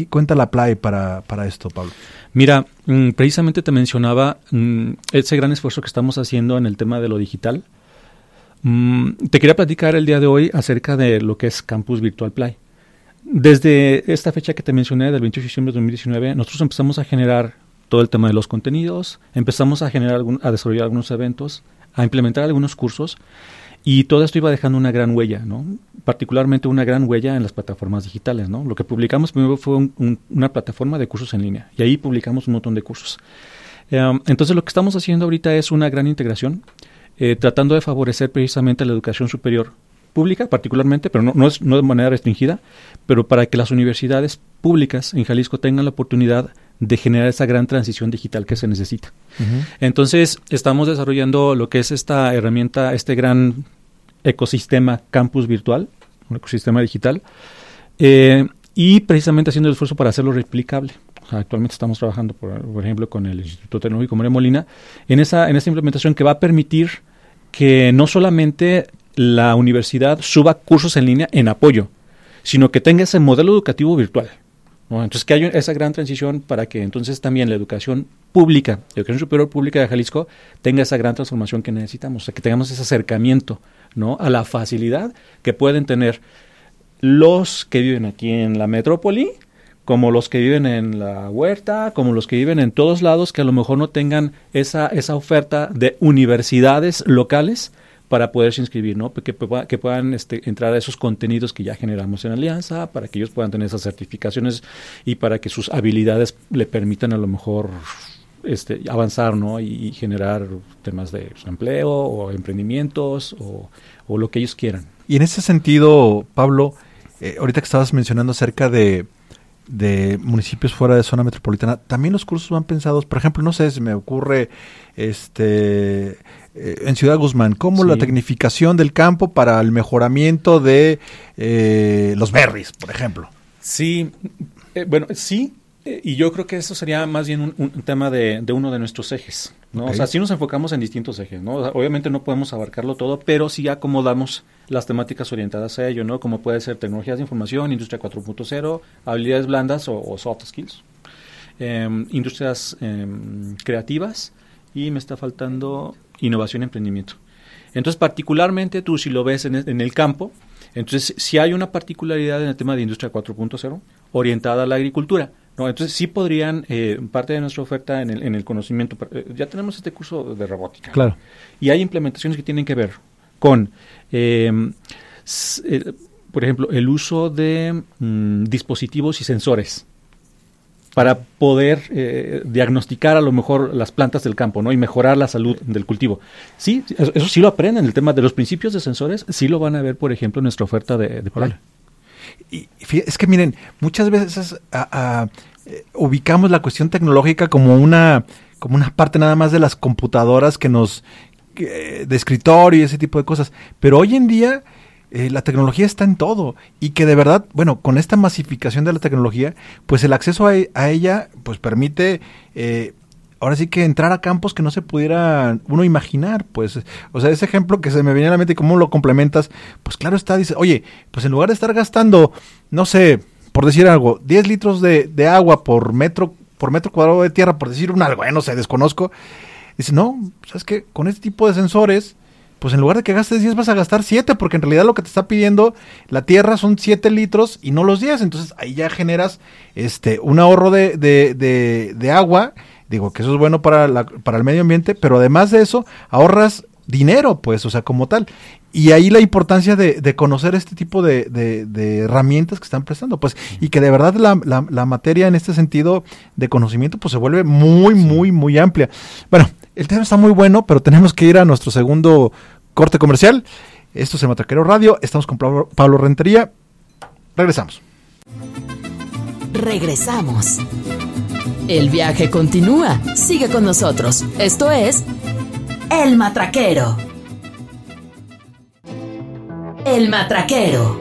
cuenta la play para, para esto, Pablo? Mira, mm, precisamente te mencionaba mm, ese gran esfuerzo que estamos haciendo en el tema de lo digital. Mm, te quería platicar el día de hoy acerca de lo que es Campus Virtual Play. Desde esta fecha que te mencioné, del 28 de diciembre de 2019, nosotros empezamos a generar todo el tema de los contenidos, empezamos a generar a desarrollar algunos eventos, a implementar algunos cursos y todo esto iba dejando una gran huella, ¿no? Particularmente una gran huella en las plataformas digitales, ¿no? Lo que publicamos primero fue una plataforma de cursos en línea y ahí publicamos un montón de cursos. Em, entonces lo que estamos haciendo ahorita es una gran integración, eh, tratando de favorecer precisamente la educación superior pública particularmente, pero no, no, es, no de manera restringida, pero para que las universidades públicas en Jalisco tengan la oportunidad de generar esa gran transición digital que se necesita. Entonces, estamos desarrollando lo que es esta herramienta, este gran ecosistema campus virtual, un ecosistema digital, eh, y precisamente haciendo el esfuerzo para hacerlo replicable. actualmente estamos trabajando, por, ejemplo, con el Instituto Tecnológico María Molina, en esa, en esa implementación que va a permitir que no solamente la universidad suba cursos en línea en apoyo, sino que tenga ese modelo educativo virtual. Entonces, que haya esa gran transición para que entonces también la educación pública, educación superior pública de Jalisco, tenga esa gran transformación que necesitamos, o sea, que tengamos ese acercamiento ¿no? a la facilidad que pueden tener los que viven aquí en la metrópoli, como los que viven en la huerta, como los que viven en todos lados, que a lo mejor no tengan esa, esa oferta de universidades locales para poderse inscribir, ¿no? Que, que puedan este, entrar a esos contenidos que ya generamos en Alianza, para que ellos puedan tener esas certificaciones y para que sus habilidades le permitan a lo mejor este, avanzar ¿no? y, generar temas de empleo o emprendimientos o, o, lo que ellos quieran. Y en ese sentido, Pablo, eh, ahorita que estabas mencionando acerca de, de municipios fuera de zona metropolitana, también los cursos van pensados, por ejemplo, no sé, se me ocurre este eh, en Ciudad Guzmán, como la tecnificación del campo para el mejoramiento de eh, los berries, por ejemplo. Sí, bueno, sí, y yo creo que eso sería más bien un, tema de, uno de nuestros ejes, ¿no? O sea, sí nos enfocamos en distintos ejes, ¿no? obviamente no podemos abarcarlo todo, pero sí acomodamos las temáticas orientadas a ello, ¿no? Como puede ser tecnologías de información, industria 4.0, habilidades blandas o, soft skills, em, industrias em, creativas y me está faltando innovación y emprendimiento. Entonces, particularmente tú si lo ves en, en el campo, entonces si hay una particularidad en el tema de industria 4.0 orientada a la agricultura no, entonces sí podrían, eh, parte de nuestra oferta en el, en el conocimiento, eh, ya tenemos este curso de robótica. Claro. Y hay implementaciones que tienen que ver con, em, eh, por ejemplo, el uso de mm, dispositivos y sensores para poder diagnosticar a lo mejor las plantas del campo, ¿no? Y mejorar la salud del cultivo. Sí, eso, sí lo aprenden, el tema de los principios de sensores, sí lo van a ver, por ejemplo, en nuestra oferta de, de y es que miren, muchas veces eh, ubicamos la cuestión tecnológica como una, como una parte nada más de las computadoras que nos, de escritorio y ese tipo de cosas. Pero hoy en día eh, la tecnología está en todo y que de verdad, bueno, con esta masificación de la tecnología, pues el acceso a, ella, pues permite eh, ahora sí que entrar a campos que no se pudiera uno imaginar, pues, o sea, ese ejemplo que se me viene a la mente y cómo lo complementas, pues claro está, dice, oye, pues en lugar de estar gastando, no sé, por decir algo, 10 litros de, de agua por metro, por metro cuadrado de tierra, por decir un algo, eh, no sé, desconozco, dice, no, ¿sabes qué? Con este tipo de sensores, pues en lugar de que gastes 10 vas a gastar 7, porque en realidad lo que te está pidiendo la tierra son 7 litros y no los 10, entonces ahí ya generas este un ahorro de, de, de agua Digo que eso es bueno para, la, para el medio ambiente, pero además de eso, ahorras dinero, pues, o sea, como tal. Y ahí la importancia de, conocer este tipo de, herramientas que están prestando, pues, y que de verdad la, la, materia en este sentido de conocimiento, pues, se vuelve muy, muy, muy amplia. Bueno, el tema está muy bueno, pero tenemos que ir a nuestro segundo corte comercial. Esto es el Matraquero Radio, estamos con Pablo, Pablo Rentería. Regresamos. Regresamos. El viaje continúa. Sigue con nosotros. Esto es El Matraquero. El Matraquero.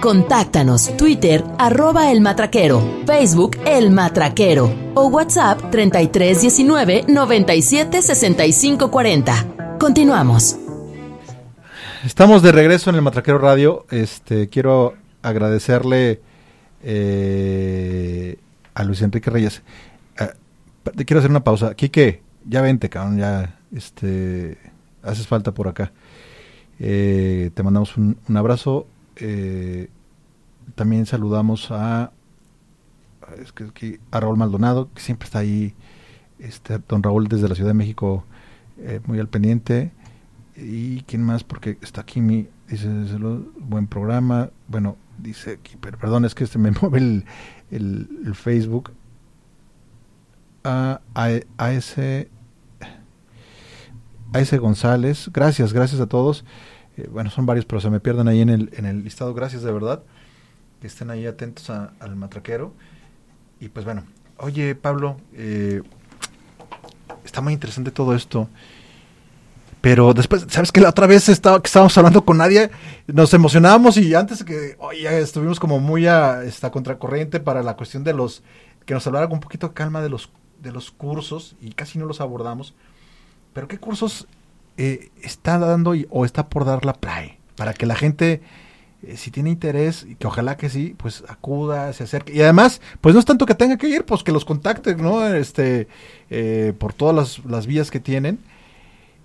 Contáctanos Twitter arroba El Matraquero, Facebook El Matraquero o WhatsApp 3319 97 65 40. Continuamos. Estamos de regreso en el Matraquero Radio. Este quiero agradecerle eh, a Luis Enrique Reyes te quiero hacer una pausa. Quique, ya vente, cabrón, ya este, haces falta por acá. Eh, te mandamos un, abrazo. Eh, también saludamos a, es que, Raúl Maldonado, que siempre está ahí. Este, don Raúl desde la Ciudad de México, eh, muy al pendiente. ¿Y quién más? Porque está aquí mi, dice, buen programa. Bueno, dice aquí, pero perdón, es que este me (laughs) mueve el, el Facebook a, a, ese a ese González. Gracias, gracias a todos. Eh, bueno, son varios, pero se me pierden ahí en el, en el listado. Gracias de verdad. Que estén ahí atentos al matraquero. Y pues bueno, oye Pablo, eh, está muy interesante todo esto. Pero después, ¿sabes que La otra vez estaba, que estábamos hablando con nadie, nos emocionábamos y antes que, oye, estuvimos como muy a esta contracorriente para la cuestión de los, que nos hablara con un poquito de calma de los de los cursos y casi no los abordamos. Pero ¿qué cursos eh, está dando o está por dar la PLAE? Para que la gente, eh, si tiene interés, y que ojalá que sí, pues acuda, se acerque. Y además, pues no es tanto que tenga que ir, pues que los contacte, ¿no? Este, eh, por todas las, las, vías que tienen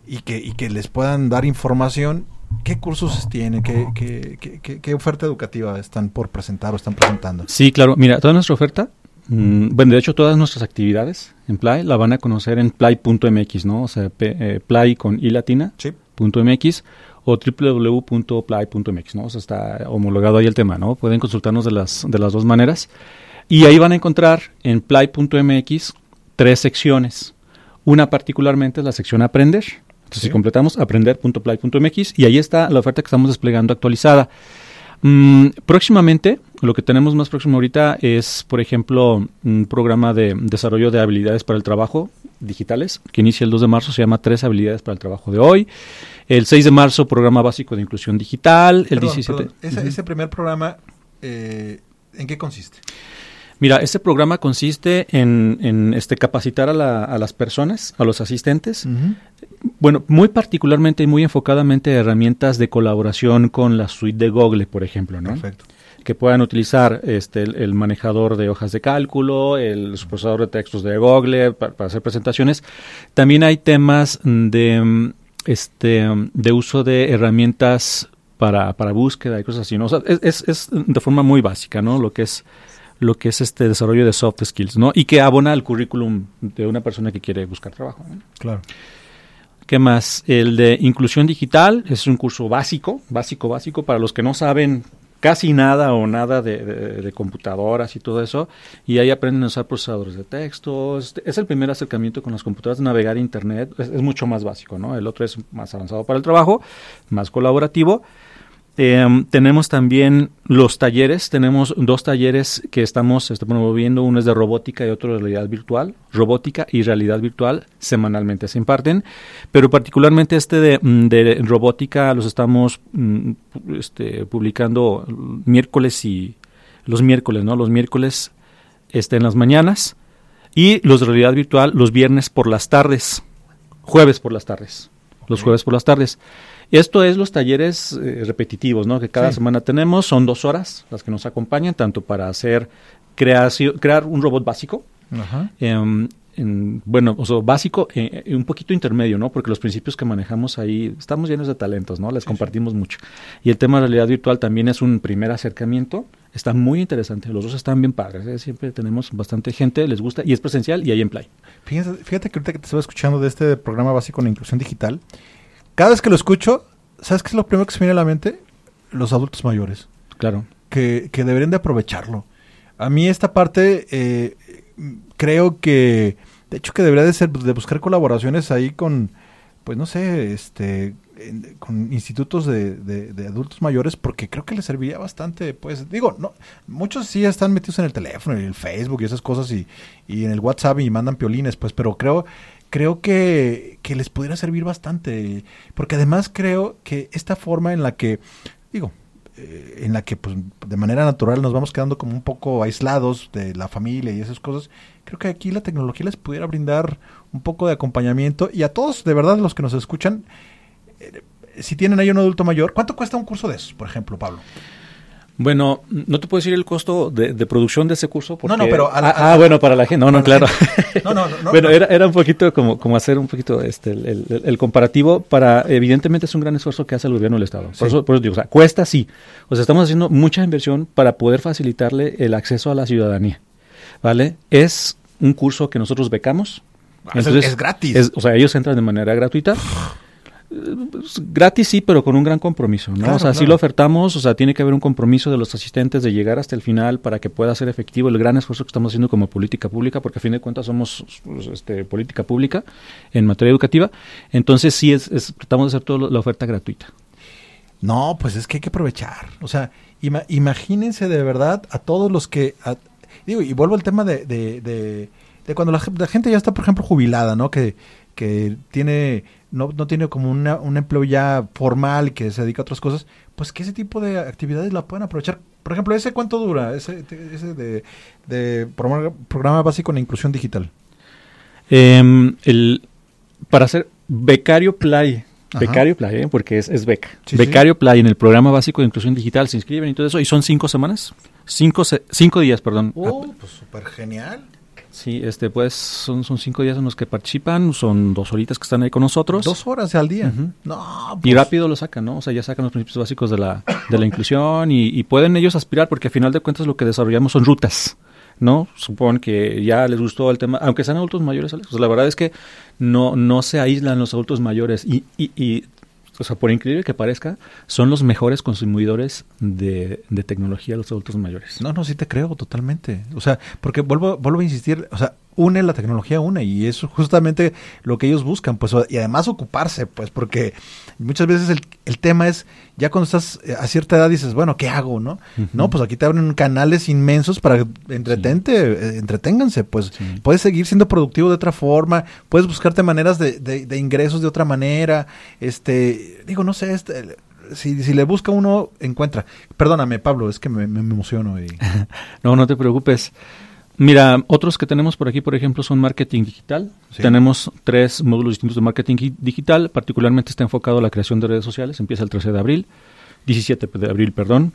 y que, y que les puedan dar información. ¿Qué cursos tienen? ¿Qué, qué, qué, qué oferta educativa están por presentar o están presentando? Sí, claro. Mira, toda nuestra oferta Mm, bueno, de hecho, todas nuestras actividades en Play la van a conocer en play.mx, ¿no? O sea, eh, play con i latina, .mx o www.play.mx, ¿no? O sea, está homologado ahí el tema, ¿no? Pueden consultarnos de las, de las dos maneras. Y ahí van a encontrar en play.mx tres secciones. Una particularmente es la sección Aprender. Entonces, Sí. si completamos aprender.play.mx y ahí está la oferta que estamos desplegando actualizada. Mm, próximamente, lo que tenemos más próximo ahorita es, por ejemplo, un programa de desarrollo de habilidades para el trabajo digitales, que inicia el 2 de marzo, se llama Tres habilidades para el trabajo de hoy. El 6 de marzo, programa básico de inclusión digital. El Perdón, 17. perdón, ese, primer programa, eh, ¿en qué consiste? Mira, este programa consiste en, en, este, capacitar a, la- a las personas, a los asistentes, bueno, muy particularmente y muy enfocadamente herramientas de colaboración con la suite de Google, por ejemplo, ¿no? Perfecto. que puedan utilizar este, el, el manejador de hojas de cálculo, el procesador de textos de Google pa- para, hacer presentaciones. También hay temas de, este, de uso de herramientas para, para búsqueda y cosas así. ¿no? O sea, es, es, es de forma muy básica, ¿no? Lo que es lo que es este desarrollo de soft skills, ¿no? Y que abona al currículum de una persona que quiere buscar trabajo. ¿no? Claro. ¿Qué más? El de inclusión digital es un curso básico, básico, básico para los que no saben casi nada o nada de, de- de computadoras y todo eso. Y ahí aprenden a usar procesadores de texto. Es, el primer acercamiento con las computadoras, navegar Internet. Es mucho más básico, ¿no? El otro es más avanzado para el trabajo, más colaborativo. Eh, tenemos también los talleres, tenemos dos talleres que estamos este, promoviendo, uno es de robótica y otro de realidad virtual. Robótica y realidad virtual semanalmente se imparten, pero particularmente este de, mm, de robótica los estamos mm, este, publicando miércoles y los miércoles, ¿no? Los miércoles este, en las mañanas y los de realidad virtual los viernes por las tardes, jueves por las tardes, los jueves por las tardes. Esto es los talleres eh, repetitivos, ¿no? Que cada Sí. semana tenemos, son dos horas las que nos acompañan, tanto para hacer creación, crear un robot básico, Ajá. em, en- bueno, o sea, básico, eh, eh, un poquito intermedio, ¿no? Porque los principios que manejamos ahí, estamos llenos de talentos, ¿no? Les compartimos mucho. Y el tema de realidad virtual también es un primer acercamiento, está muy interesante, los dos están bien padres, ¿eh? siempre tenemos bastante gente, les gusta, y es presencial y hay en play. Fíjate, fíjate que ahorita que te estaba escuchando de este programa básico en inclusión digital, cada vez que lo escucho, ¿sabes qué es lo primero que se me viene a la mente? Los adultos mayores, Claro. que, que deberían de aprovecharlo. A mí esta parte eh, creo que, de hecho que debería de ser de buscar colaboraciones ahí con, pues no sé, este, en- con institutos de, de- de adultos mayores, porque creo que les serviría bastante, pues, digo, no, muchos sí están metidos en el teléfono, en el Facebook y esas cosas y, y en el WhatsApp y mandan piolines, pues, pero creo, creo que, que les pudiera servir bastante, porque además creo que esta forma en la que, digo, eh, en la que pues de manera natural nos vamos quedando como un poco aislados de la familia y esas cosas, creo que aquí la tecnología les pudiera brindar un poco de acompañamiento y a todos, de verdad, los que nos escuchan, eh, si tienen ahí un adulto mayor, ¿cuánto cuesta un curso de esos, por ejemplo, Pablo? Bueno, no te puedo decir el costo de, de producción de ese curso. Porque, No, no, pero a la- ah, ah, bueno, para la gente. No, no, claro. gente. No, no, no, (laughs) bueno, no. Era, era un poquito como, como hacer un poquito este, el, el- el comparativo para, evidentemente es un gran esfuerzo que hace el gobierno del Estado. Por, Sí. eso, por eso digo, o sea, cuesta sí. O sea, estamos haciendo mucha inversión para poder facilitarle el acceso a la ciudadanía. ¿Vale? Es un curso que nosotros becamos. Ah, es- es gratis. es- o sea, ellos entran de manera gratuita. (laughs) Gratis sí, pero con un gran compromiso, ¿no? Claro, o sea, sí lo ofertamos, o sea, tiene que haber un compromiso de los asistentes de llegar hasta el final para que pueda ser efectivo el gran esfuerzo que estamos haciendo como política pública, porque a fin de cuentas somos pues, este, política pública en materia educativa. Entonces sí, es, es- tratamos de hacer toda la oferta gratuita. No, pues es que hay que aprovechar. O sea, ima- imagínense de verdad a todos los que... a- digo, y vuelvo al tema de, de, de- de cuando la, la gente ya está, por ejemplo, jubilada, ¿no? Que, que tiene... No, no tiene como una- un empleo ya formal que se dedica a otras cosas, pues que ese tipo de actividades la pueden aprovechar. Por ejemplo, ¿ese cuánto dura? Ese, ese de, de programa, programa básico en inclusión digital. Em, el, para ser becario play, Ajá. becario play, ¿eh? porque es, es beca. Sí, becario play en el programa básico de inclusión digital se inscriben y todo eso, y son cinco semanas, cinco, se- cinco días, perdón. Oh, pues súper genial. Sí, este, pues son, son cinco días en los que participan, son dos horitas que están ahí con nosotros. Dos horas al día. No, Y pues, rápido lo sacan, ¿no? O sea, ya sacan los principios básicos de la, de la inclusión y, y pueden ellos aspirar porque al final de cuentas lo que desarrollamos son rutas, ¿no? Supongo que ya les gustó el tema, aunque sean adultos mayores, Alex, pues la verdad es que no, no se aíslan los adultos mayores y, y, y, o sea, por increíble que parezca, son los mejores consumidores de, de tecnología los adultos mayores. No, no, sí te creo totalmente. O sea, porque vuelvo, vuelvo a insistir, o sea, une, la tecnología une y eso es justamente lo que ellos buscan, pues y además ocuparse, pues porque muchas veces el, el tema es, ya cuando estás eh, a cierta edad dices, bueno, ¿qué hago, no? No, pues aquí te abren canales inmensos para entretente, eh, entreténganse, pues puedes seguir siendo productivo de otra forma, puedes buscarte maneras de, de, ingresos de otra manera, este, digo, no sé, este, si, si, le busca uno, encuentra. Perdóname, Pablo, es que me, me emociono. Y... (laughs) no, no te preocupes. Mira, otros que tenemos por aquí, por ejemplo, son marketing digital. Tenemos tres módulos distintos de marketing digital. Particularmente está enfocado a la creación de redes sociales. Empieza el 13 de abril, 17 de abril, perdón.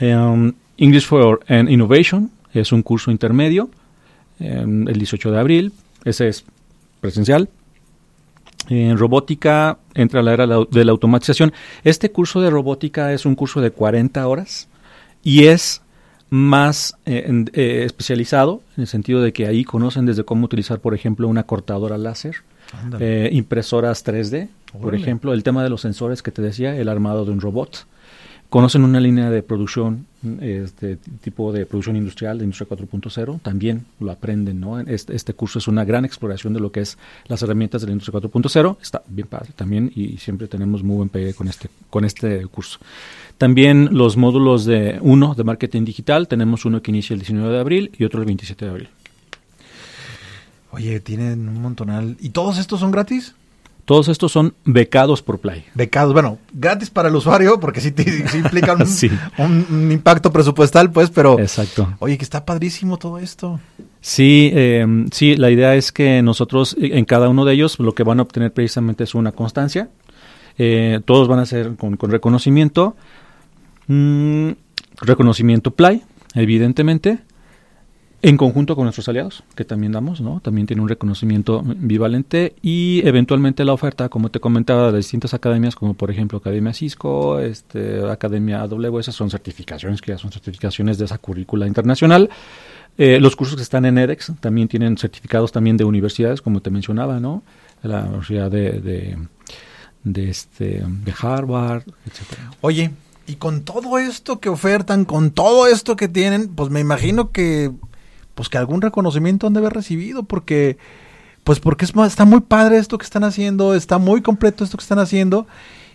Um, English for Innovation es un curso intermedio. Um, el 18 de abril, ese es presencial. En robótica entra la era de la automatización. Este curso de robótica es un curso de 40 horas y es más eh, eh, especializado, en el sentido de que ahí conocen desde cómo utilizar, por ejemplo, una cortadora láser, eh, impresoras 3D, por ejemplo, el tema de los sensores que te decía, el armado de un robot. Conocen una línea de producción, este tipo de producción industrial, de industria 4.0, también lo aprenden, ¿no? Este, este, curso es una gran exploración de lo que es las herramientas de la industria 4.0, está bien padre también y siempre tenemos muy buen pegue con este, con este curso. También los módulos de uno de marketing digital, tenemos uno que inicia el 19 de abril y otro el 27 de abril. Oye, tienen un montonal. ¿Y todos estos son gratis? Todos estos son becados por Play. Becados, bueno, gratis para el usuario, porque sí, implican (laughs) un, impacto presupuestal, pues, pero... Exacto. Oye, que está padrísimo todo esto. Sí, eh, sí, la idea es que nosotros en cada uno de ellos lo que van a obtener precisamente es una constancia. Eh, todos van a ser con, con reconocimiento. Mm, reconocimiento Play, evidentemente, en conjunto con nuestros aliados, que también damos, ¿no? También tiene un reconocimiento bivalente y eventualmente la oferta, como te comentaba, de distintas academias, como por ejemplo Academia Cisco, este, Academia AWS, son certificaciones que ya son certificaciones de esa currícula internacional. Eh, los cursos que están en edX también tienen certificados también de universidades, como te mencionaba, ¿no? La Universidad de, de, este, de Harvard, etcétera. Oye, y con todo esto que ofertan, con todo esto que tienen, pues me imagino que pues que algún reconocimiento han de haber recibido porque pues porque es, está muy padre esto que están haciendo, está muy completo esto que están haciendo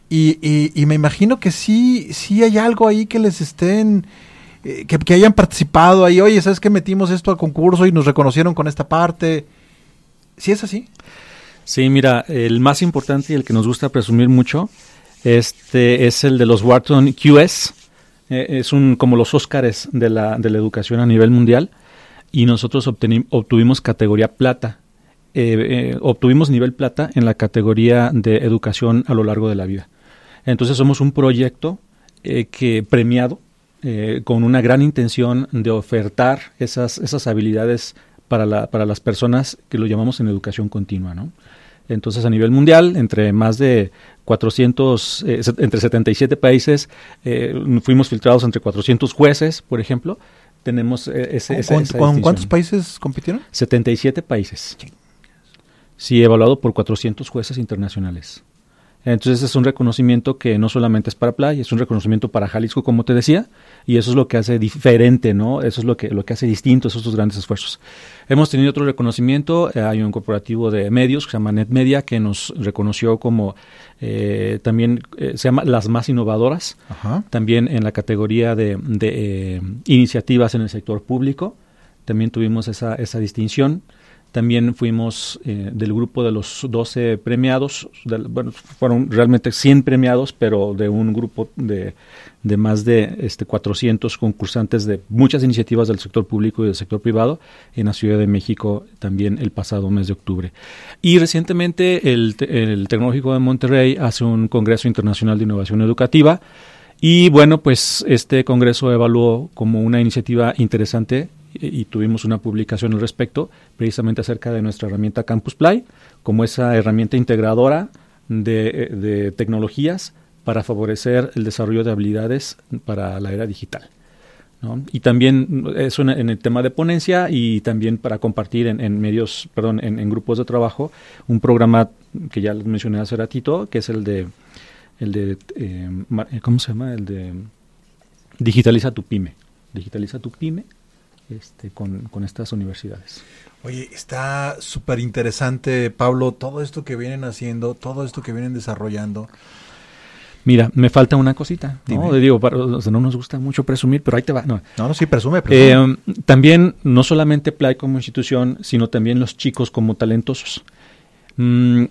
y, y, me imagino que sí sí hay algo ahí que les estén eh, que, que, hayan participado ahí, oye, ¿sabes que metimos esto al concurso y nos reconocieron con esta parte? ¿Sí es así? Sí, mira, el más importante y el que nos gusta presumir mucho este es el de los Wharton QS. Eh, es un como los Óscares de la, de la educación a nivel mundial. Y nosotros obtuvimos categoría plata. Eh, eh, obtuvimos nivel plata en la categoría de educación a lo largo de la vida. Entonces somos un proyecto que premiado con una gran intención de ofertar esas, esas habilidades para, la, para las personas que lo llamamos en educación continua, ¿no? Entonces, a nivel mundial, entre más de 400, eh, entre 77 países, eh, fuimos filtrados entre 400 jueces, por ejemplo. Tenemos eh, ese, ¿Con, cuántos países compitieron? 77 países. Sí, evaluado por 400 jueces internacionales. Entonces es un reconocimiento que no solamente es para Play, es un reconocimiento para Jalisco, como te decía, y eso es lo que hace diferente, ¿no? Eso es lo que, lo que hace distinto esos grandes esfuerzos. Hemos tenido otro reconocimiento, eh, hay un corporativo de medios que se llama NetMedia, que nos reconoció como eh, también, eh, se llama las más innovadoras, también en la categoría de, de iniciativas en el sector público, también tuvimos esa, esa distinción. También fuimos eh, del grupo de los 12 premiados, bueno, fueron realmente 100 premiados, pero de un grupo de, de más de este, 400 concursantes de muchas iniciativas del sector público y del sector privado en la Ciudad de México también el pasado mes de octubre. Y recientemente el, el Tecnológico de Monterrey hace un Congreso Internacional de Innovación Educativa y bueno, pues este Congreso evaluó como una iniciativa interesante y tuvimos una publicación al respecto, precisamente acerca de nuestra herramienta Campus Play, como esa herramienta integradora de, tecnologías para favorecer el desarrollo de habilidades para la era digital. Y también eso en, el tema de ponencia y también para compartir en, medios, perdón, en, grupos de trabajo, un programa que ya les mencioné hace ratito, que es el de, el de eh, ¿cómo se llama? El de Digitaliza tu Pyme. Digitaliza tu Pyme, este, con, con estas universidades. Oye, está súper interesante, Pablo, todo esto que vienen haciendo, todo esto que vienen desarrollando. Mira, me falta una cosita. ¿no? Digo, para, o sea, no nos gusta mucho presumir, pero ahí te va. No, no, no sí, presume. presume. Eh, también, no solamente Play como institución, sino también los chicos como talentosos. Mm,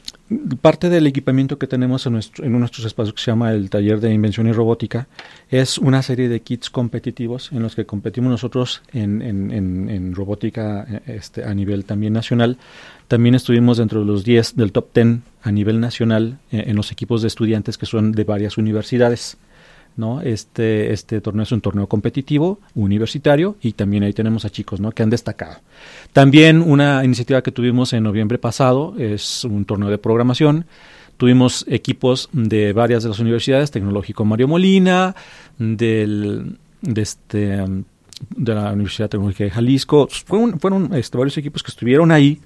parte del equipamiento que tenemos en, nuestro, en nuestros espacios que se llama el taller de invención y robótica es una serie de kits competitivos en los que competimos nosotros en, en, en robótica este, a nivel también nacional. También estuvimos dentro de los 10 del top 10 a nivel nacional eh, en los equipos de estudiantes que son de varias universidades. ¿No? Este, este torneo es un torneo competitivo, universitario, y también ahí tenemos a chicos que han destacado. También una iniciativa que tuvimos en noviembre pasado es un torneo de programación. Tuvimos equipos de varias de las universidades, Tecnológico Mario Molina, del, de, este, de la Universidad Tecnológica de Jalisco. Fueron, fueron este, varios equipos que estuvieron ahí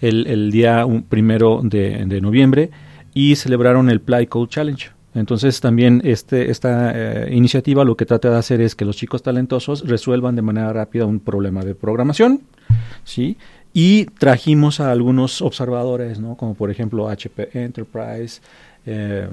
el, el día primero de, de noviembre y celebraron el Play Code Challenge. Entonces también este, esta eh, iniciativa lo que trata de hacer es que los chicos talentosos resuelvan de manera rápida un problema de programación, ¿sí? Y trajimos a algunos observadores, ¿no? Como por ejemplo HP Enterprise, eh,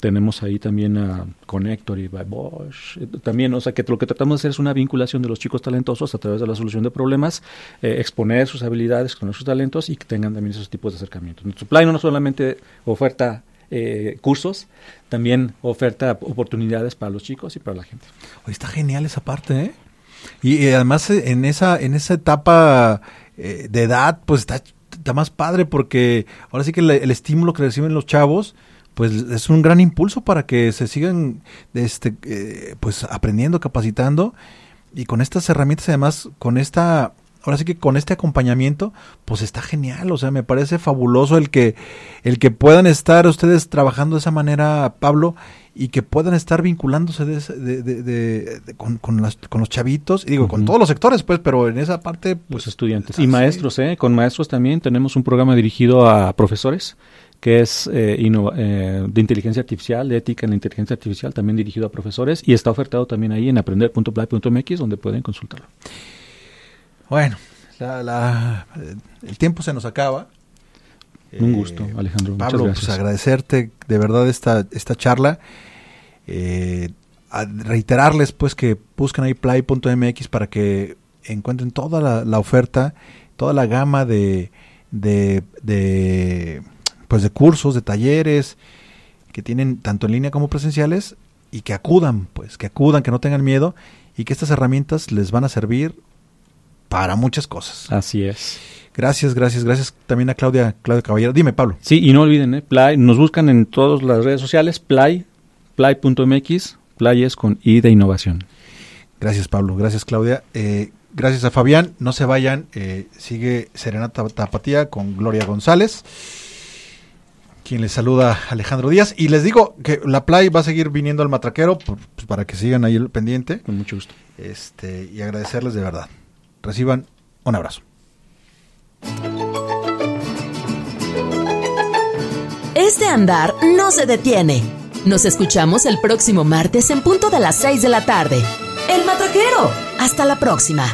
tenemos ahí también a Connector y by Bosch. También, o sea, que lo que tratamos de hacer es una vinculación de los chicos talentosos a través de la solución de problemas, eh, exponer sus habilidades con sus talentos y que tengan también esos tipos de acercamientos. Nuestro plan no solamente oferta eh, cursos, también oferta oportunidades para los chicos y para la gente. Está genial esa parte, ¿eh? Y, además eh, en esa, en esa etapa eh, de edad, pues está, está, más padre porque ahora sí que el, estímulo que reciben los chavos, pues es un gran impulso para que se sigan este, pues aprendiendo, capacitando y con estas herramientas además, con esta ahora sí que con este acompañamiento, pues está genial, o sea, me parece fabuloso el que, el que puedan estar ustedes trabajando de esa manera, Pablo, y que puedan estar vinculándose de, de, con, con, los chavitos, y digo, con todos los sectores, pues, pero en esa parte... Pues, los estudiantes. Y maestros, ¿eh? Con maestros también tenemos un programa dirigido a profesores que es eh, eh, de inteligencia artificial, de ética en la inteligencia artificial, también dirigido a profesores, y está ofertado también ahí en aprender.play.mx, donde pueden consultarlo. Bueno, el tiempo se nos acaba. Un gusto, eh, Alejandro. Pablo, pues agradecerte de verdad esta, esta charla. Eh, reiterarles pues que busquen ahí play.mx para que encuentren toda la, oferta, toda la gama de, de, de, pues de cursos, de talleres que tienen tanto en línea como presenciales y que acudan, pues, que acudan, que no tengan miedo y que estas herramientas les van a servir para muchas cosas. Así es. Gracias, gracias, gracias también a Claudia, Claudia Caballero. Dime, Pablo. Sí, y no olviden, ¿eh? Play, nos buscan en todas las redes sociales, Play, Play.mx, Play es con I de innovación. Gracias, Pablo. Gracias, Claudia. Eh, gracias a Fabián. No se vayan. Eh, sigue Serenata Tapatía con Gloria González. Quien les saluda Alejandro Díaz. Y les digo que la Play va a seguir viniendo al matraquero pues, para que sigan ahí el pendiente. Con mucho gusto. Este, y agradecerles de verdad. Reciban un abrazo. Este andar no se detiene. Nos escuchamos el próximo martes en punto de las 6 de la tarde. El Matraquero. Hasta la próxima.